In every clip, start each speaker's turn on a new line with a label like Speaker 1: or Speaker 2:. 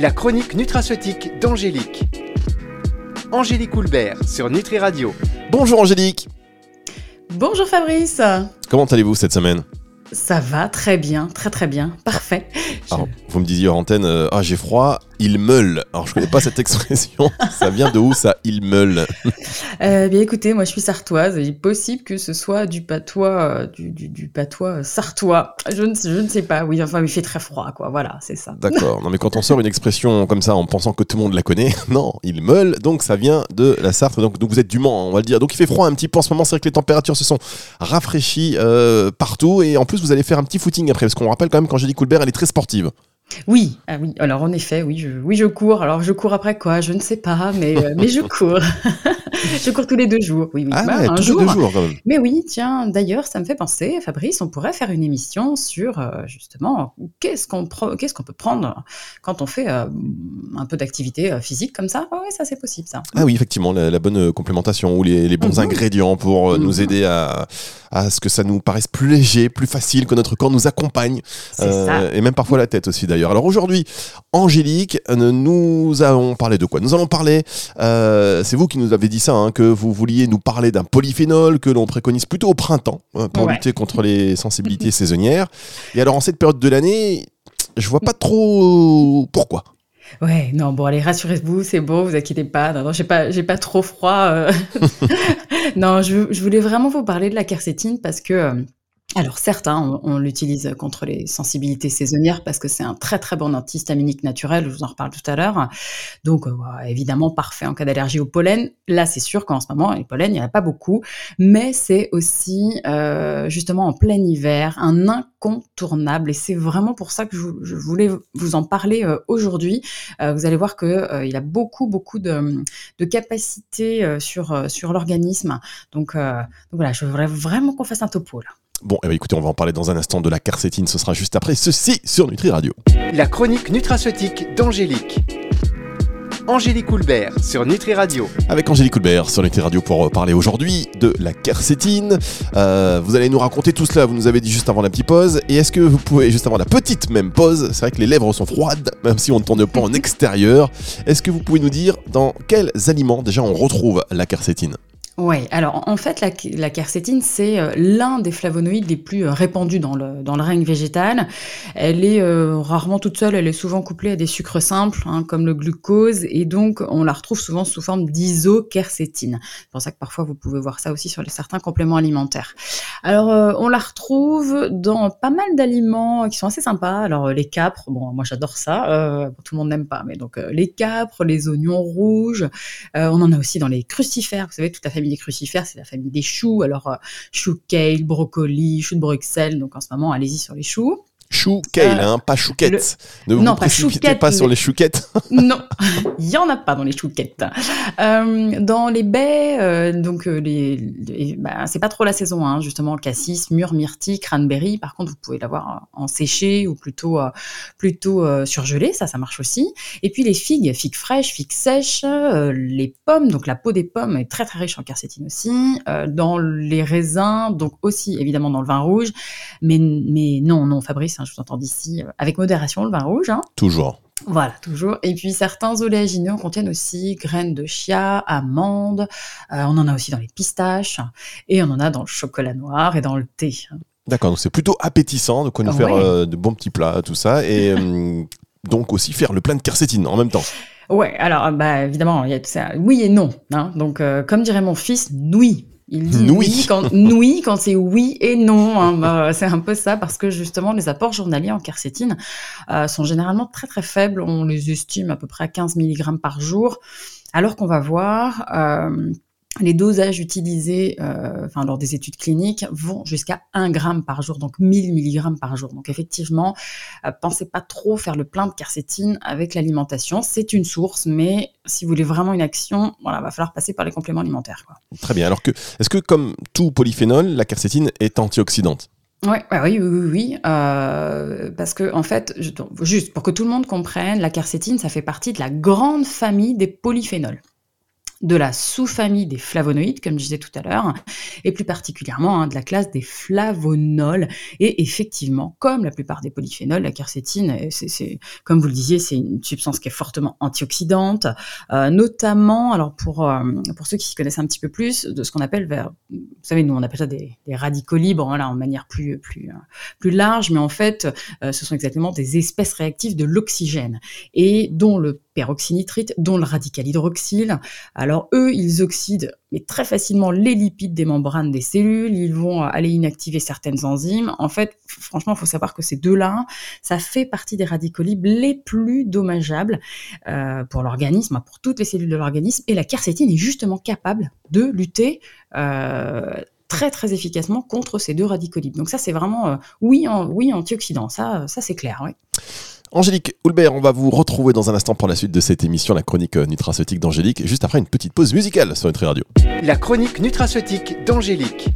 Speaker 1: La chronique nutraceutique d'Angélique. Angélique Houlbert sur Nutri Radio.
Speaker 2: Bonjour Angélique.
Speaker 3: Bonjour Fabrice.
Speaker 2: Comment allez-vous cette semaine?
Speaker 3: Ça va très bien, très très bien, parfait.
Speaker 2: Alors, vous me disiez en antenne, euh, ah j'ai froid, il meule. Alors je connais pas cette expression, ça vient de où ça, il meule?
Speaker 3: Euh, bien écoutez, moi je suis sartoise, il est possible que ce soit du patois, euh, du, du- du patois sartois. Je ne, je ne sais pas, oui, enfin il fait très froid, quoi, voilà, c'est ça.
Speaker 2: D'accord, non mais quand on sort une expression comme ça en pensant que tout le monde la connaît, non, il meule, donc ça vient de la Sarthe, donc, donc vous êtes du Mans, on va le dire. Donc il fait froid un petit peu en ce moment, c'est vrai que les températures se sont rafraîchies euh, partout, et en plus vous allez faire un petit footing après, parce qu'on rappelle quand même qu'Angélique Coulbert, elle est très sportive.
Speaker 3: Oui, ah oui, alors en effet, oui, je, oui, je cours. Alors je cours après quoi? Je ne sais pas, mais, euh, mais je cours. je cours tous les deux jours, oui, oui.
Speaker 2: Ah
Speaker 3: Bah,
Speaker 2: ouais,
Speaker 3: un
Speaker 2: tous les
Speaker 3: jour.
Speaker 2: deux jours quand même.
Speaker 3: Mais oui, tiens, d'ailleurs, ça me fait penser, Fabrice, on pourrait faire une émission sur euh, justement qu'est-ce qu'on qu'est-ce qu'on peut prendre quand on fait euh, un peu d'activité physique comme ça? Oui, ça c'est possible, ça.
Speaker 2: Ah oui, effectivement, la, la bonne complémentation ou les, les bons
Speaker 3: Mhm.
Speaker 2: ingrédients pour nous
Speaker 3: Mhm.
Speaker 2: aider à, à ce que ça nous paraisse plus léger, plus facile, que notre corps nous accompagne.
Speaker 3: C'est ça.
Speaker 2: et même parfois la tête aussi d'ailleurs. Alors aujourd'hui, Angélique, euh, nous allons parler de quoi? Nous allons parler, euh, c'est vous qui nous avez dit ça, hein, que vous vouliez nous parler d'un polyphénol que l'on préconise plutôt au printemps euh, pour
Speaker 3: Ouais.
Speaker 2: lutter contre les sensibilités saisonnières. Et alors en cette période de l'année, je vois pas trop pourquoi.
Speaker 3: Ouais, non, bon, allez, rassurez-vous, c'est bon, vous inquiétez pas. Non, non, j'ai pas, j'ai pas trop froid. euh. non, je, je voulais vraiment vous parler de la quercétine parce que, alors certes, hein, on, l'utilise contre les sensibilités saisonnières parce que c'est un très très bon antihistaminique naturel, je vous en reparle tout à l'heure. Donc, euh, évidemment, parfait en cas d'allergie au pollen. Là, c'est sûr qu'en ce moment, les pollens, il n'y en a pas beaucoup, mais c'est aussi, euh, justement, en plein hiver, un incontournable. Et c'est vraiment pour ça que je, voulais vous en parler euh, aujourd'hui. Vous allez voir que euh, il a beaucoup beaucoup de, capacités sur l'organisme. Donc, donc voilà, je voudrais vraiment qu'on fasse un topo là.
Speaker 2: Bon, eh ben, écoutez, on va en parler dans un instant de la carcétine, ce sera juste après ceci sur Nutri Radio.
Speaker 1: La chronique nutraceutique d'Angélique. Angélique Houlbert sur Nutri Radio.
Speaker 2: avec Angélique Coulbert sur Nutri Radio pour euh, parler aujourd'hui de la quercétine. Euh, vous allez nous raconter tout cela, vous nous avez dit juste avant la petite pause. Et est-ce que vous pouvez, juste avant la petite même pause, c'est vrai que les lèvres sont froides, même si on ne tourne pas en extérieur, est-ce que vous pouvez nous dire dans quels aliments déjà on retrouve la quercétine?
Speaker 3: Ouais, alors en fait, la, la quercétine, c'est euh, l'un des flavonoïdes les plus euh, répandus dans le, règne végétal. Elle est euh, rarement toute seule, elle est souvent couplée à des sucres simples, hein, comme le glucose, et donc on la retrouve souvent sous forme d'isoquercétine. C'est pour ça que parfois vous pouvez voir ça aussi sur certains compléments alimentaires. Alors, on la retrouve dans pas mal d'aliments qui sont assez sympas. Alors, les capres, bon, moi j'adore ça, tout le monde n'aime pas, mais donc les capres, les oignons rouges, on en a aussi dans les crucifères. Vous savez, toute la famille des crucifères, c'est la famille des choux. Alors, euh, choux kale, brocoli, choux de Bruxelles. Donc, en ce moment, allez-y sur les choux.
Speaker 2: Chou, kale,
Speaker 3: Euh,
Speaker 2: hein, pas chouquette. Ne vous
Speaker 3: pas chouquette,
Speaker 2: pas sur les chouquettes.
Speaker 3: Non, il y en a pas dans les chouquettes. Euh, dans les baies, euh, donc euh, les, les- bah, c'est pas trop la saison, hein, justement cassis, mûre, myrtille, cranberry. Par contre, vous pouvez l'avoir en séché ou plutôt plutôt surgelé, ça, ça marche aussi. Et puis les figues, figues fraîches, figues sèches, les pommes, donc la peau des pommes est très très riche en quercétine aussi. Dans les raisins, donc aussi évidemment dans le vin rouge, mais mais non non Fabrice, hein, je vous entends d'ici, euh, avec modération le vin rouge. Hein.
Speaker 2: Toujours.
Speaker 3: Voilà, toujours. Et puis certains oléagineux contiennent aussi graines de chia, amandes. euh, on en a aussi dans les pistaches et on en a dans le chocolat noir et dans le thé.
Speaker 2: D'accord, donc c'est plutôt appétissant de quoi nous
Speaker 3: Ah
Speaker 2: faire euh, de bons petits plats, tout ça. Et euh, donc aussi faire le plein de quercétine en même temps.
Speaker 3: Ouais, alors bah évidemment, il y a tout ça. Oui et non. Hein. Donc euh, comme dirait mon fils, nouilles. Il dit oui quand c'est oui et non. hein. Bah, c'est un peu ça parce que justement les apports journaliers en quercétine euh, sont généralement très très faibles. On les estime à peu près à 15 mg par jour, alors qu'on va voir euh, les dosages utilisés euh, enfin, lors des études cliniques vont jusqu'à 1 gramme par jour, donc 1000 mg par jour. Donc effectivement, euh, pensez pas trop faire le plein de quercétine avec l'alimentation. C'est une source, mais si vous voulez vraiment une action, voilà, va falloir passer par les compléments alimentaires. Quoi.
Speaker 2: Très bien. Alors que, est-ce que comme tout polyphénol, la quercétine est antioxydante?
Speaker 3: Ouais, ouais, oui, oui, oui, oui, euh, parce que en fait, je- juste pour que tout le monde comprenne, la quercétine, ça fait partie de la grande famille des polyphénols. De la sous-famille des flavonoïdes, comme je disais tout à l'heure, et plus particulièrement hein, de la classe des flavonols. Et effectivement, comme la plupart des polyphénols, la quercétine, c'est, comme vous le disiez, c'est une substance qui est fortement antioxydante, euh, notamment, alors pour, euh, pour ceux qui s'y connaissent un petit peu plus, de ce qu'on appelle vers, vous savez, nous on appelle ça des, radicaux libres, voilà, en manière plus, plus, euh, plus large, mais en fait, ce sont exactement des espèces réactives de l'oxygène, et dont le peroxynitrite, dont le radical hydroxyle. Alors eux, ils oxydent mais très facilement les lipides des membranes des cellules, ils vont aller inactiver certaines enzymes. En fait, franchement, il faut savoir que ces deux-là, ça fait partie des radicaux libres les plus dommageables euh, pour l'organisme, pour toutes les cellules de l'organisme. Et la quercétine est justement capable de lutter euh, très très efficacement contre ces deux radicaux libres. Donc ça, c'est vraiment euh, oui, en, oui antioxydant. Ça, ça c'est clair. Oui.
Speaker 2: Angélique Houlbert, on va vous retrouver dans un instant pour la suite de cette émission, la chronique euh, nutraceutique d'Angélique, juste après une petite pause musicale sur Nutri Radio.
Speaker 1: La chronique nutraceutique d'Angélique.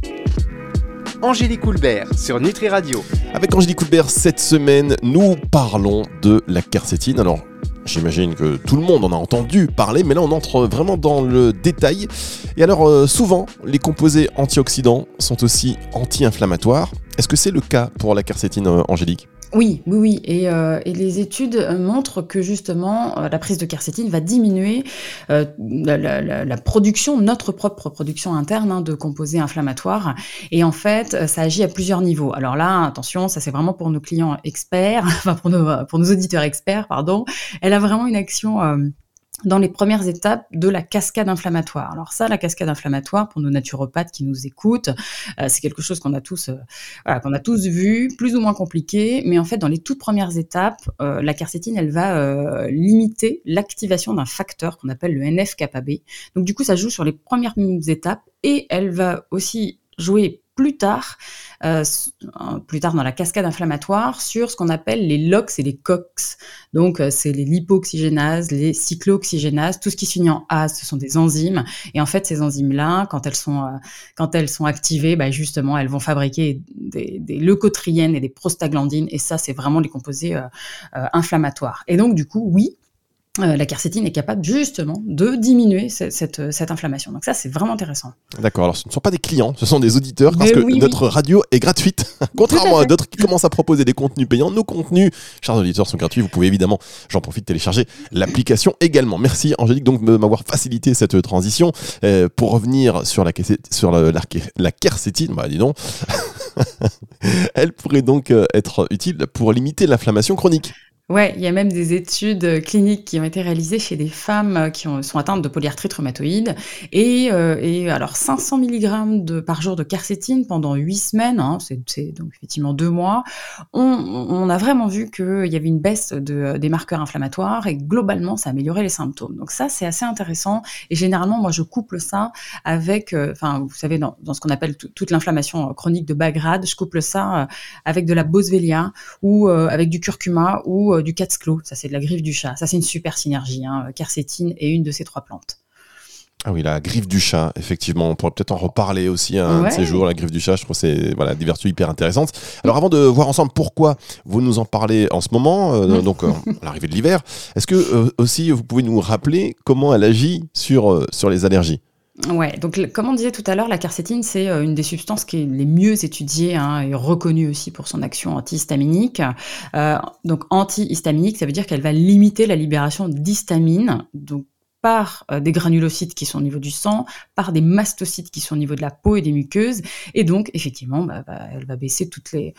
Speaker 1: Angélique Houlbert sur Nutri Radio.
Speaker 2: Avec Angélique Houlbert, cette semaine, nous parlons de la quercétine. Alors, j'imagine que tout le monde en a entendu parler, mais là, on entre vraiment dans le détail. Et alors, euh, souvent, les composés antioxydants sont aussi anti-inflammatoires. Est-ce que c'est le cas pour la quercétine, euh, Angélique?
Speaker 3: Oui, oui, oui. Et, euh, les études euh, montrent que justement, euh, la prise de quercétine va diminuer la, production, notre propre production interne hein, de composés inflammatoires. Et en fait, ça agit à plusieurs niveaux. Alors là, attention, ça c'est vraiment pour nos clients experts, enfin pour nos, pour nos auditeurs experts, pardon. Elle a vraiment une action dans les premières étapes de la cascade inflammatoire. Alors ça, la cascade inflammatoire, pour nos naturopathes qui nous écoutent, euh, c'est quelque chose qu'on a tous, euh, qu'on a tous vu, plus ou moins compliqué, mais en fait, dans les toutes premières étapes, euh, la quercétine, elle va limiter l'activation d'un facteur qu'on appelle le NF-kappa-B. Donc du coup, ça joue sur les premières étapes et elle va aussi jouer plus tard, euh, plus tard dans la cascade inflammatoire, sur ce qu'on appelle les LOX et les COX. Donc, euh, c'est les lipoxygénases, les cyclooxygénases, tout ce qui se finit en A, ce sont des enzymes. Et en fait, ces enzymes-là, quand elles sont, euh, quand elles sont activées, bah, justement, elles vont fabriquer des, des, leucotriènes et des prostaglandines. Et ça, c'est vraiment les composés inflammatoires. Et donc, du coup, oui, euh, la quercétine est capable justement de diminuer cette, inflammation. Donc ça, c'est vraiment intéressant.
Speaker 2: D'accord. Alors, ce ne sont pas des clients, ce sont des auditeurs parce que notre radio est gratuite. Contrairement à, d'autres qui commencent à proposer des contenus payants, nos contenus, chers auditeurs, sont gratuits. Vous pouvez évidemment, j'en profite, télécharger l'application également. Merci Angélique donc de m'avoir facilité cette transition. Euh, pour revenir sur la, sur la, la, quercétine, bah dis donc, elle pourrait donc euh, être utile pour limiter l'inflammation chronique.
Speaker 3: Ouais, il y a même des études euh, cliniques qui ont été réalisées chez des femmes euh, qui ont, sont atteintes de polyarthrite rhumatoïde. Et, euh, alors 500 mg par jour de quercétine pendant 8 semaines, hein, c'est donc effectivement deux mois, on, a vraiment vu qu'il y avait une baisse de, des marqueurs inflammatoires et globalement ça améliorait les symptômes. Donc ça c'est assez intéressant et généralement moi je couple ça avec, enfin vous savez dans, dans ce qu'on appelle toute l'inflammation chronique de bas grade, je couple ça avec de la boswellia ou avec du curcuma ou euh, du Catsklo, ça c'est de la griffe du chat. Ça c'est une super synergie. Hein. Quercétine est une de ces trois plantes.
Speaker 2: Ah oui, la griffe du chat, effectivement. On pourrait peut-être en reparler aussi un de ces jours, la griffe du chat. Je trouve que c'est voilà, des vertus hyper intéressantes. Alors avant de voir ensemble pourquoi vous nous en parlez en ce moment, euh, donc euh, l'arrivée de l'hiver, est-ce que aussi vous pouvez nous rappeler comment elle agit sur, sur les allergies?
Speaker 3: Ouais, donc comme on disait tout à l'heure, la quercétine, c'est euh, une des substances qui est les mieux étudiées hein, et reconnue aussi pour son action antihistaminique. Euh, donc antihistaminique, ça veut dire qu'elle va limiter la libération d'histamine, donc par euh, des granulocytes qui sont au niveau du sang, par des mastocytes qui sont au niveau de la peau et des muqueuses, et donc effectivement, bah, bah, elle va baisser toutes les,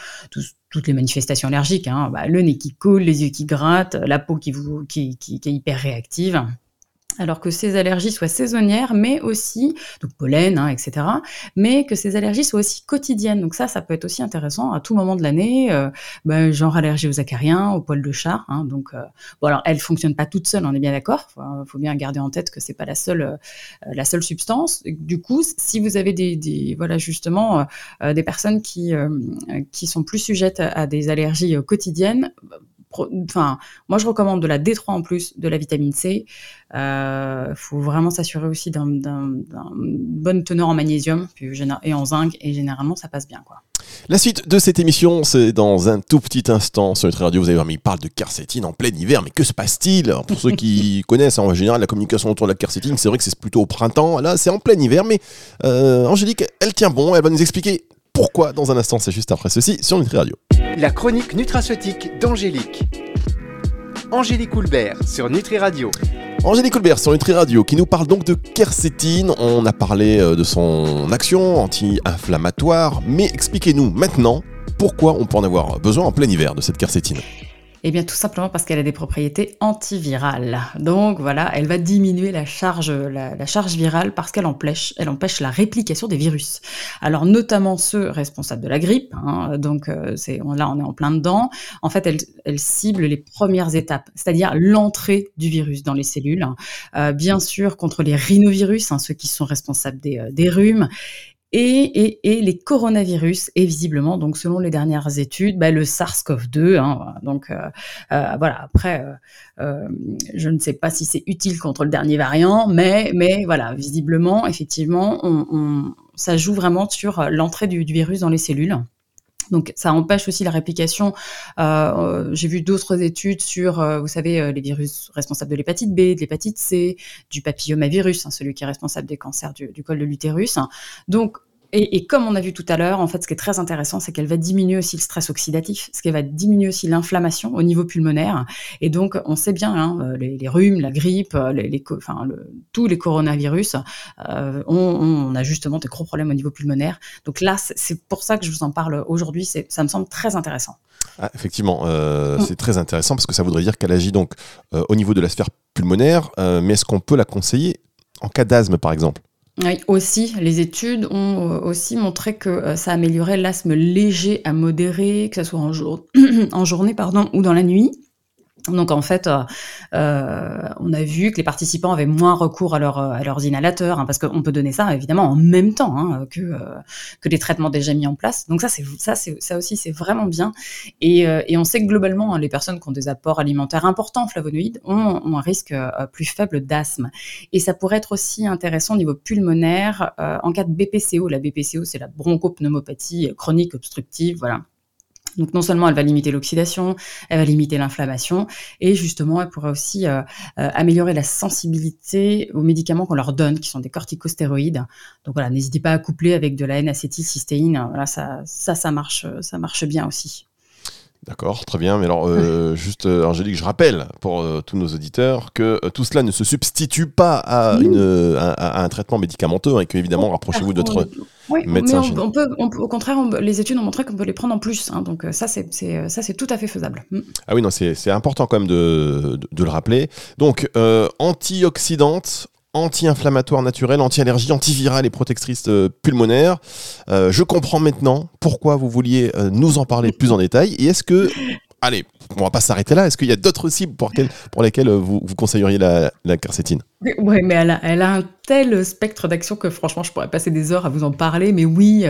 Speaker 3: toutes les manifestations allergiques, hein. bah, le nez qui coule, les yeux qui grattent, la peau qui, vous, qui est hyper réactive alors que ces allergies soient saisonnières, mais aussi, donc pollen, hein, etc., mais que ces allergies soient aussi quotidiennes. Donc ça, ça peut être aussi intéressant à tout moment de l'année, euh, ben, genre allergie aux acariens, aux poils de chat. Hein, donc, euh, bon, alors elle fonctionne pas toute seule, on est bien d'accord. Faut, faut bien garder en tête que c'est pas la seule, euh, la seule substance. Du coup, si vous avez des, des voilà justement des personnes qui qui sont plus sujettes à des allergies quotidiennes, enfin, moi je recommande de la D3 en plus, de la vitamine C. Il euh, faut vraiment s'assurer aussi d'une bonne teneur en magnésium et en zinc, et généralement ça passe bien. Quoi.
Speaker 2: La suite de cette émission, c'est dans un tout petit instant sur notre radio. Vous avez vu, il parle de quercétine en plein hiver, mais que se passe-t-il? Pour ceux qui connaissent en général la communication autour de la quercétine, c'est vrai que c'est plutôt au printemps. Là, c'est en plein hiver, mais euh, Angélique, elle tient bon. Elle va nous expliquer pourquoi dans un instant. C'est juste après ceci sur Nutri Radio.
Speaker 1: La chronique nutraceutique d'Angélique. Angélique Houlbert sur Nutri Radio.
Speaker 2: Angélique Colbert sur Nutri Radio qui nous parle donc de quercétine. On a parlé euh, de son action anti-inflammatoire, mais expliquez-nous maintenant pourquoi on peut en avoir besoin en plein hiver de cette quercétine.
Speaker 3: Eh bien, tout simplement parce qu'elle a des propriétés antivirales. Donc voilà, elle va diminuer la charge, la, charge virale parce qu'elle empêche, elle empêche la réplication des virus. Alors notamment ceux responsables de la grippe. Hein, donc euh, c'est là, on est en plein dedans. En fait, elle, elle cible les premières étapes, c'est-à-dire l'entrée du virus dans les cellules. Euh, bien sûr contre les rhinovirus, hein, ceux qui sont responsables des, euh, des rhumes, et, les coronavirus, et visiblement, donc selon les dernières études, bah, le SARS-CoV-2. Hein, donc euh, euh, voilà, après, euh, je ne sais pas si c'est utile contre le dernier variant, mais, mais voilà, visiblement, effectivement, ça joue vraiment sur l'entrée du, virus dans les cellules. Donc ça empêche aussi la réplication. J'ai vu d'autres études sur, vous savez, les virus responsables de l'hépatite B, de l'hépatite C, du papillomavirus, hein, celui qui est responsable des cancers du, du col de l'utérus. Donc et, comme on a vu tout à l'heure, en fait, ce qui est très intéressant, c'est qu'elle va diminuer aussi le stress oxydatif, ce qui va diminuer aussi l'inflammation au niveau pulmonaire. Et donc, on sait bien, hein, euh, les, rhumes, la grippe, euh, les, enfin, tous les coronavirus, euh, on, a justement des gros problèmes au niveau pulmonaire. Donc là, c'est pour ça que je vous en parle aujourd'hui. Ça me semble très intéressant.
Speaker 2: Ah, effectivement, mm. c'est très intéressant parce que ça voudrait dire qu'elle agit donc au niveau de la sphère pulmonaire, mais est-ce qu'on peut la conseiller en cas d'asthme, par exemple?
Speaker 3: Oui, aussi, les études ont euh, aussi montré que euh, ça améliorait l'asthme léger à modéré, que ce soit en, en journée pardon, ou dans la nuit. Donc en fait, euh, euh, on a vu que les participants avaient moins recours à, à leurs inhalateurs, hein, parce qu'on peut donner ça évidemment en même temps hein, que, euh, que les traitements déjà mis en place. Donc ça, c'est ça, c'est ça aussi, c'est vraiment bien. Et, euh, et, on sait que globalement, hein, les personnes qui ont des apports alimentaires importants flavonoïdes ont, ont un risque plus faible d'asthme. Et ça pourrait être aussi intéressant au niveau pulmonaire en cas de BPCO. La BPCO, c'est la bronchopneumopathie chronique obstructive, voilà donc non seulement elle va limiter l'oxydation, elle va limiter l'inflammation, et justement elle pourrait aussi euh, euh, améliorer la sensibilité aux médicaments qu'on leur donne, qui sont des corticostéroïdes. Donc voilà, n'hésitez pas à coupler avec de la N-acétylcystéine. Voilà, ça, ça, ça marche, ça marche bien aussi.
Speaker 2: D'accord, très bien. Mais alors, euh, juste, euh, Angélique, je rappelle pour euh, tous nos auditeurs que tout cela ne se substitue pas à, une, à, un traitement médicamenteux hein, et que, évidemment, rapprochez-vous de votre médecin.
Speaker 3: Mais on, peut, au contraire, les études ont montré qu'on peut les prendre en plus. Hein, donc, ça, c'est ça, c'est tout à fait faisable. Mm.
Speaker 2: Ah oui, non, c'est important quand même de, de, de le rappeler. Donc, antioxydante, anti-inflammatoire naturel, anti-allergie, antivirale et protectrice euh, pulmonaire. Euh, je comprends maintenant pourquoi vous vouliez euh, nous en parler plus en détail. Et est-ce que, allez, on va pas s'arrêter là. Est-ce qu'il y a d'autres cibles pour, lesquelles vous, conseilleriez la, quercétine?
Speaker 3: Oui, mais elle a, un tel spectre d'action que franchement, je pourrais passer des heures à vous en parler. Mais oui.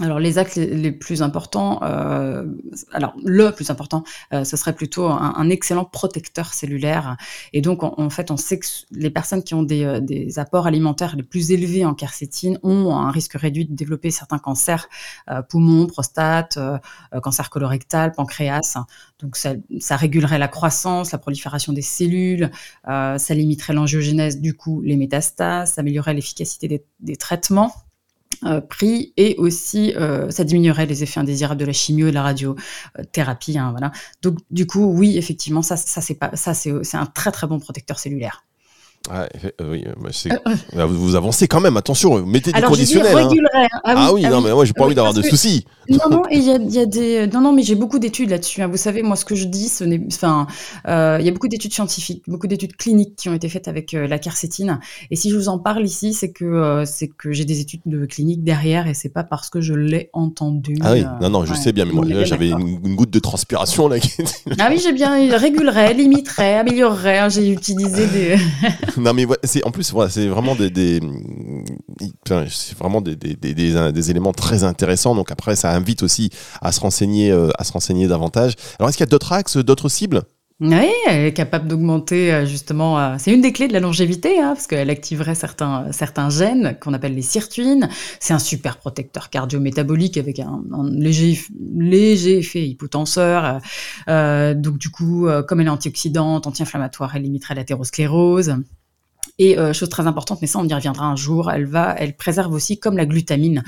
Speaker 3: Alors les axes les, plus importants, euh, alors le plus important, euh, ce serait plutôt un, excellent protecteur cellulaire. Et donc en, fait, on sait que les personnes qui ont des, euh, des, apports alimentaires les plus élevés en quercétine ont un risque réduit de développer certains cancers, euh, poumons, prostate, euh, cancer colorectal, pancréas. Donc ça, ça, régulerait la croissance, la prolifération des cellules, ça limiterait l'angiogénèse, du coup les métastases, ça améliorerait l'efficacité des, des traitements euh, pris et aussi euh, ça diminuerait les effets indésirables de la chimio et de la radiothérapie. Hein, voilà. Donc du coup, oui, effectivement, ça, ça c'est pas, ça c'est un très très bon protecteur cellulaire.
Speaker 2: Ah, oui, vous, avancez quand même, attention, mettez du conditionnel.
Speaker 3: Hein.
Speaker 2: Hein. Ah, ah, oui, non, mais moi j'ai pas envie d'avoir de soucis.
Speaker 3: Non, non, il y a, y a, des, non, non, mais j'ai beaucoup d'études là-dessus. Hein. Vous savez, moi, ce que je dis, ce n'est, enfin, euh, il y a beaucoup d'études scientifiques, beaucoup d'études cliniques qui ont été faites avec euh, la quercétine. Et si je vous en parle ici, c'est que euh, c'est que j'ai des études de clinique derrière, et c'est pas parce que je l'ai entendu.
Speaker 2: Ah oui, non, non, je sais bien, mais moi, j'avais une, goutte de transpiration là.
Speaker 3: ah oui, j'ai bien régulerait, limiterait, améliorerait. j'ai utilisé des.
Speaker 2: non, mais c'est en plus, c'est vraiment des, c'est vraiment des, des, des, éléments très intéressants. Donc après, ça invite aussi à se renseigner, euh, à se renseigner davantage. Alors, est-ce qu'il y a d'autres axes, d'autres cibles?
Speaker 3: Oui, elle est capable d'augmenter euh, justement. euh, c'est une des clés de la longévité, hein, parce qu'elle activerait certains, certains gènes qu'on appelle les sirtuines. C'est un super protecteur cardiométabolique avec un, léger, léger effet hypotenseur. euh, euh, donc du coup, euh, comme elle est antioxydante, anti-inflammatoire, elle limiterait l'athérosclérose. Et euh, chose très importante, mais ça on y reviendra un jour, elle va, elle préserve aussi, comme la glutamine,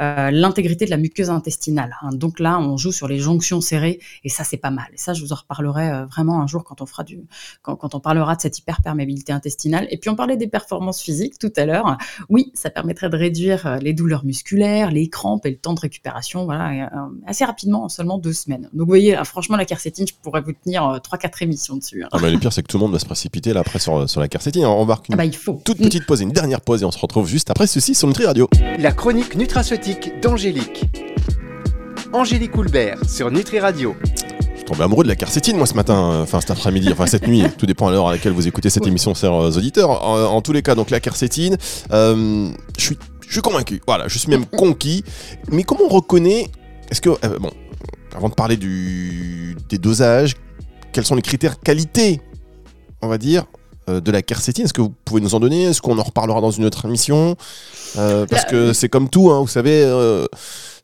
Speaker 3: euh, l'intégrité de la muqueuse intestinale. hein. Donc là, on joue sur les jonctions serrées, et ça c'est pas mal. Et ça, je vous en reparlerai euh, vraiment un jour quand on fera du, quand, on parlera de cette hyperperméabilité intestinale. Et puis on parlait des performances physiques tout à l'heure. Oui, ça permettrait de réduire les douleurs musculaires, les crampes et le temps de récupération, voilà, assez rapidement, en seulement deux semaines. Donc vous voyez, franchement, la quercétine, je pourrais vous tenir euh, trois, quatre émissions dessus. hein.
Speaker 2: Ah bah, le pire, c'est que tout le monde va se précipiter là après sur, la quercétine. On
Speaker 3: Ah bah il faut.
Speaker 2: toute petite pause, et une dernière pause, et on se retrouve juste après ceci sur Nutri Radio.
Speaker 1: La chronique nutraceutique d'Angélique. Angélique Houlbert sur Nutri Radio.
Speaker 2: Je suis tombé amoureux de la quercétine, moi, ce matin, euh, enfin cet après-midi, enfin cette nuit. Tout dépend à l'heure à laquelle vous écoutez cette émission, chers euh, auditeurs. En, en tous les cas, donc la quercétine, euh, je suis, je suis convaincu. Voilà, je suis même conquis. Mais comment on reconnaît Est-ce que, euh, bon, avant de parler du, des dosages, quels sont les critères qualité, on va dire, de la quercétine Est-ce que vous pouvez nous en donner? Est-ce qu'on en reparlera dans une autre émission? Euh, Parce
Speaker 3: Là,
Speaker 2: que c'est comme tout, hein, vous savez.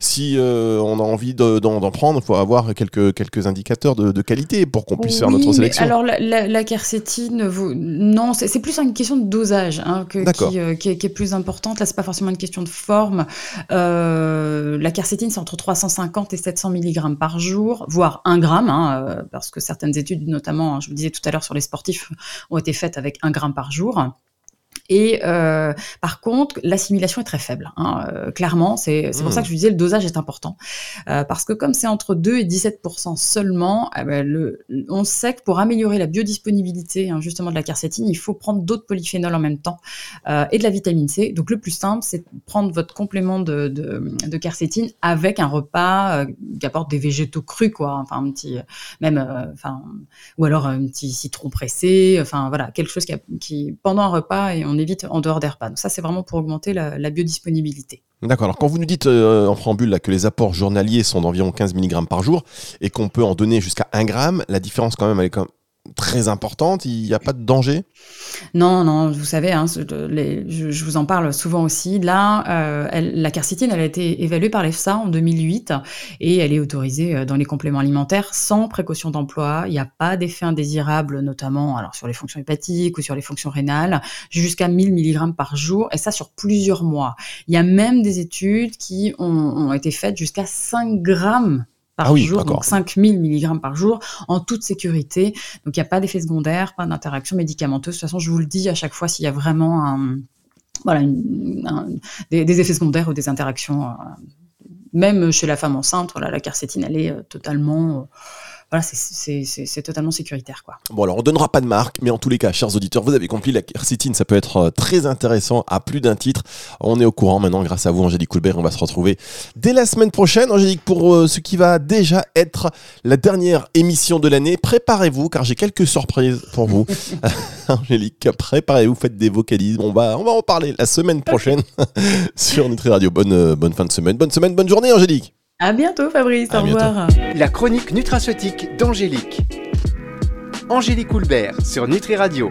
Speaker 2: Si euh, on a envie de- d'en d'en prendre, il faut avoir quelques, quelques indicateurs de, de qualité pour qu'on puisse faire notre sélection.
Speaker 3: alors la, la, la quercétine, vous- non, c'est c'est plus une question de dosage hein, que, qui, euh, qui est, qui est plus importante. Là, c'est pas forcément une question de forme. Euh, la quercétine, c'est entre 350 et 700 mg par jour, voire 1 gramme, hein, euh, parce que certaines études, notamment, hein, je vous disais tout à l'heure sur les sportifs, ont été faites avec 1 gramme par jour. Et euh, par contre, l'assimilation est très faible. hein, euh, clairement, c'est c'est pour
Speaker 2: Mmh.
Speaker 3: ça que je vous disais le dosage est important. Euh, parce que comme c'est entre 2 et 17% seulement, eh ben, le, on sait que pour améliorer la biodisponibilité hein, justement de la quercétine, il faut prendre d'autres polyphénols en même temps euh, et de la vitamine C. Donc le plus simple, c'est de prendre votre complément de, de, de quercétine avec un repas euh, qui apporte des végétaux crus, quoi. Enfin un petit, même, euh, enfin, ou alors un petit citron pressé. Enfin voilà, quelque chose qui, a- qui pendant un repas et on évite en dehors des repas. Donc ça, c'est vraiment pour augmenter la, biodisponibilité.
Speaker 2: D'accord. Alors, quand vous nous dites euh, en préambule que les apports journaliers sont d'environ 15 mg par jour et qu'on peut en donner jusqu'à 1 gramme, la différence, quand même, elle est quand très importante. Il n'y a pas de danger?
Speaker 3: Non, non, vous savez, hein, je, vous en parle souvent aussi. Là, euh, la quercétine, elle a été évaluée par l'EFSA en 2008 et elle est autorisée euh, dans les compléments alimentaires sans précaution d'emploi. Il n'y a pas d'effet indésirable, notamment alors sur les fonctions hépatiques ou sur les fonctions rénales, jusqu'à 1000 mg par jour et ça sur plusieurs mois. Il y a même des études qui ont, ont été faites jusqu'à 5 grammes par
Speaker 2: Ah oui,
Speaker 3: jour, donc 5000 mg par jour, en toute sécurité. Donc il n'y a pas d'effet secondaire, pas d'interaction médicamenteuse. De toute façon, je vous le dis à chaque fois s'il y a vraiment un, voilà, une- un- des, des effets secondaires ou des interactions. euh, même chez la femme enceinte, voilà, la quercétine, elle est euh, totalement, euh, voilà, c'est- totalement sécuritaire, quoi.
Speaker 2: Bon, alors on donnera pas de marque, mais en tous les cas, chers auditeurs, vous avez compris, la quercétine, ça peut être euh, très intéressant à plus d'un titre. On est au courant maintenant, grâce à vous, Angélique Coulbert. On va se retrouver dès la semaine prochaine, Angélique, pour euh, ce qui va déjà être la dernière émission de l'année. Préparez-vous, car j'ai quelques surprises pour vous. Angélique, préparez-vous, faites des vocalises. On va, on va en parler la semaine prochaine sur Nutri Radio. Bonne, euh, bonne fin de semaine, bonne semaine, bonne journée, Angélique.
Speaker 3: À bientôt, Fabrice.
Speaker 2: À
Speaker 3: au
Speaker 2: bientôt.
Speaker 3: revoir.
Speaker 1: La chronique nutraceutique d'Angélique. Angélique Houlbert sur Nutri Radio.